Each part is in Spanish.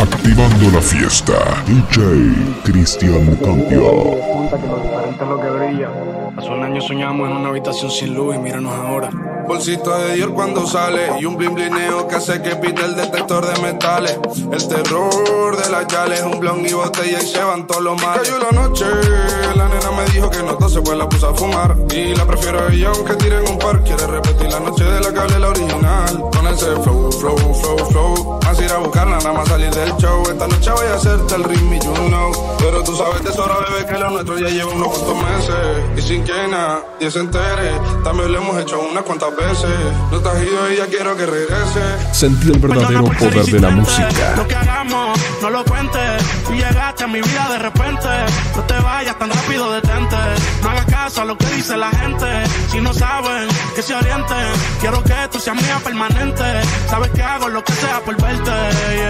Activando la fiesta, DJ Cristian Cantio. Punta que lo diferente es lo que brilla. Hace un año soñamos en una habitación sin luz y míranos ahora. Bolsito de Dior cuando sale y un blin blineo que hace que pite el detector de metales. El terror de las yales, un blon y botella y se van todos los males. Cayó la noche, la nena me dijo que no tose pues la puse a fumar. Y la prefiero a ella aunque tiren un nada más salir del show. Esta noche voy a hacerte el ritmo y you know. Pero tú sabes de sobra, bebé, que lo nuestro ya lleva unos cuantos meses. Y sin que nadie se entere, también lo hemos hecho unas cuantas veces. No te has ido y ya quiero que regrese. Sentí el verdadero poder de la música. Lo que hagamos, no lo cuentes. Tú llegaste a mi vida de repente. No te vayas tan rápido, detente. No hagas caso a lo que dice la gente. Si no saben, que se orienten. Quiero que tú seas mía permanente. Sabes que hago lo que sea por verte. yeah.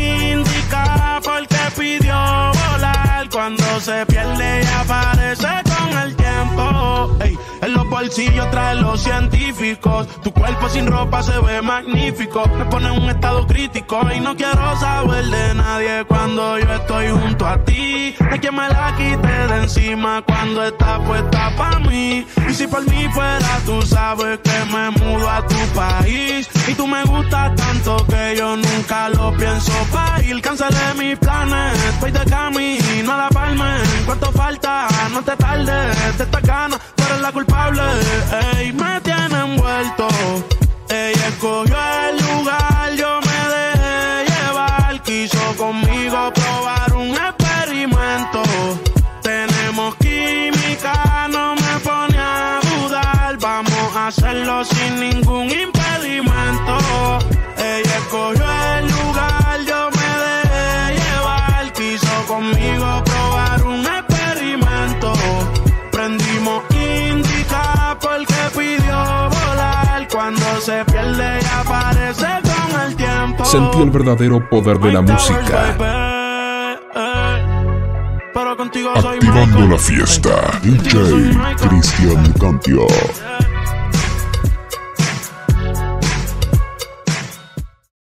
se pierde y aparece con el tiempo. Ey, en los bolsillos trae los científicos. Tu cuerpo sin ropa se ve magnífico. Me pone en un estado crítico y no quiero saber de nadie cuando yo estoy junto a ti. Hay quien me la quite de encima cuando está puesta pa' mí. Y si por mí fuera, tú sabes que me mudo a tu país. Y tú me gustas tanto que yo nunca lo pienso pa' ir. Cancelé mis planes, voy de camino. ¿Cuánto falta? No te tardes, de esta gana, tú eres la culpable. Ey, me tiene envuelto. Ella escogió el lugar, yo me dejé llevar. Quiso conmigo probar un experimento. Tenemos química, no me pone a dudar. Vamos a hacerlo sin ningún impedimento. Ella escogió el Prendimos indica porque pidió volar. Cuando se pierde y aparece con el tiempo. Sentí el verdadero poder de la música. eh. Soy Activando la fiesta, DJ. Cristian Cantio.